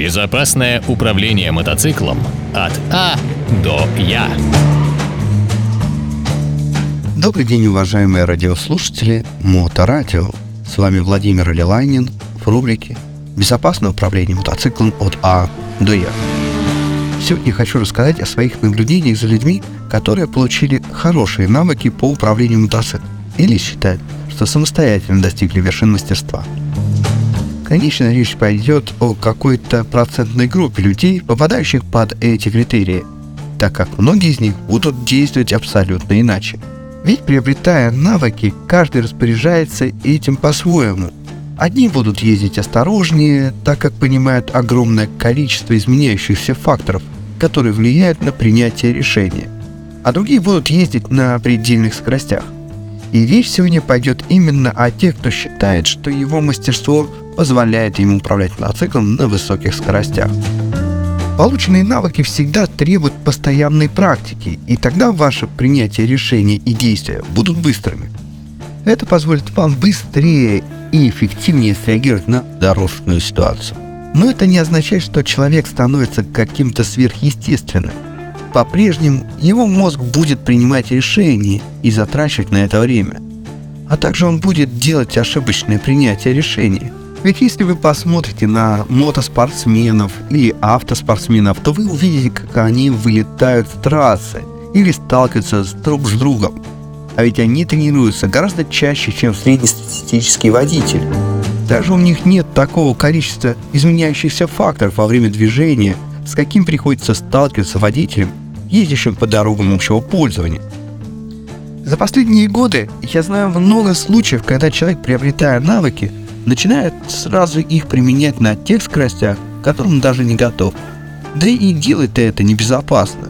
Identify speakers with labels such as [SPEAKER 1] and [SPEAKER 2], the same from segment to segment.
[SPEAKER 1] Безопасное управление мотоциклом от А до Я.
[SPEAKER 2] Добрый день, уважаемые радиослушатели Моторадио. С вами Владимир Лилайнин в рубрике «Безопасное управление мотоциклом от А до Я». Сегодня хочу рассказать о своих наблюдениях за людьми, которые получили хорошие навыки по управлению мотоциклом или считают, что самостоятельно достигли вершин мастерства – Конечно, речь пойдет о какой-то процентной группе людей, попадающих под эти критерии, так как многие из них будут действовать абсолютно иначе. Ведь приобретая навыки, каждый распоряжается этим по-своему. Одни будут ездить осторожнее, так как понимают огромное количество изменяющихся факторов, которые влияют на принятие решения, а другие будут ездить на предельных скоростях. И речь сегодня пойдет именно о тех, кто считает, что его мастерство позволяет ему управлять мотоциклом на высоких скоростях. Полученные навыки всегда требуют постоянной практики, и тогда ваше принятие решений и действия будут быстрыми. Это позволит вам быстрее и эффективнее среагировать на дорожную ситуацию. Но это не означает, что человек становится каким-то сверхъестественным. По-прежнему его мозг будет принимать решения и затрачивать на это время. А также он будет делать ошибочное принятие решений – ведь если вы посмотрите на мотоспортсменов или автоспортсменов, то вы увидите, как они вылетают с трассы или сталкиваются с друг с другом. А ведь они тренируются гораздо чаще, чем среднестатистический водитель. Даже у них нет такого количества изменяющихся факторов во время движения, с каким приходится сталкиваться водителям, ездящим по дорогам общего пользования. За последние годы я знаю много случаев, когда человек, приобретая навыки, начинает сразу их применять на тех скоростях, к которым даже не готов. Да и делает это небезопасно.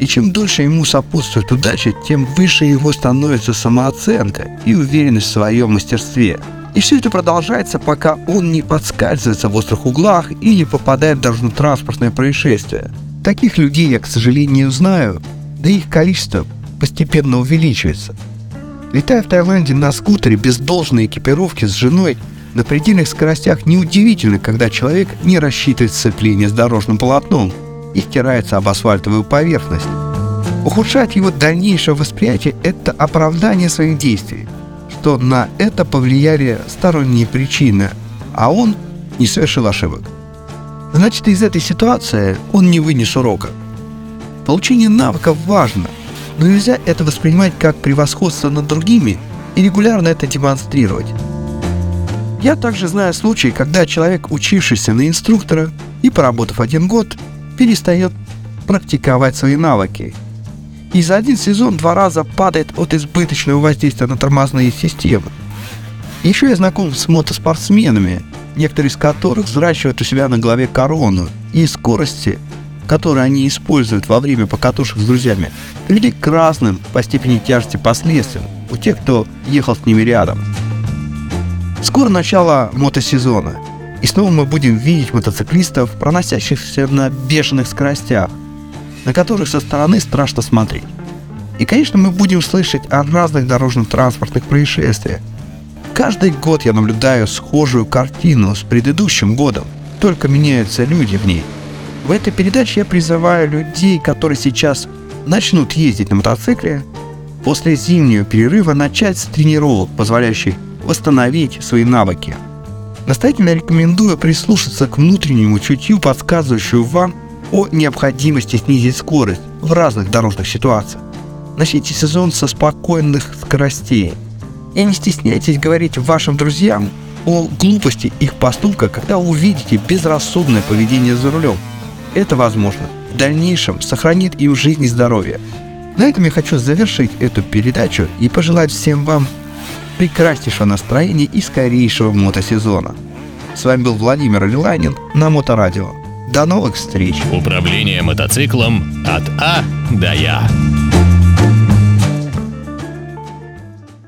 [SPEAKER 2] И чем дольше ему сопутствует удача, тем выше его становится самооценка и уверенность в своем мастерстве. И все это продолжается, пока он не подскальзывается в острых углах и не попадает даже на транспортное происшествие. Таких людей я, к сожалению, знаю, да их количество постепенно увеличивается. Летая в Таиланде на скутере без должной экипировки с женой, на предельных скоростях неудивительно, когда человек не рассчитывает сцепление с дорожным полотном и стирается об асфальтовую поверхность. Ухудшать его дальнейшее восприятие – это оправдание своих действий, что на это повлияли сторонние причины, а он не совершил ошибок. Значит, из этой ситуации он не вынес урока. Получение навыков важно, но нельзя это воспринимать как превосходство над другими и регулярно это демонстрировать. Я также знаю случаи, когда человек, учившийся на инструктора и поработав один год, перестает практиковать свои навыки. И за один сезон два раза падает от избыточного воздействия на тормозные системы. Еще я знаком с мотоспортсменами, некоторые из которых взращивают у себя на голове корону и скорости, которые они используют во время покатушек с друзьями, привели к разным по степени тяжести последствиям у тех, кто ехал с ними рядом. Скоро начало мотосезона, и снова мы будем видеть мотоциклистов, проносящихся на бешеных скоростях, на которых со стороны страшно смотреть. И, конечно, мы будем слышать о разных дорожно-транспортных происшествиях. Каждый год я наблюдаю схожую картину с предыдущим годом, только меняются люди в ней. В этой передаче я призываю людей, которые сейчас начнут ездить на мотоцикле, после зимнего перерыва начать с тренировок, позволяющих восстановить свои навыки. Настоятельно рекомендую прислушаться к внутреннему чутью, подсказывающему вам о необходимости снизить скорость в разных дорожных ситуациях. Начните сезон со спокойных скоростей. И не стесняйтесь говорить вашим друзьям о глупости их поступка, когда увидите безрассудное поведение за рулем. Это, возможно, в дальнейшем сохранит им жизнь и здоровье. На этом я хочу завершить эту передачу и пожелать всем вам прекраснейшего настроения и скорейшего мотосезона. С вами был Владимир Лиланин на Моторадио. До новых встреч!
[SPEAKER 1] Управление мотоциклом от А до Я.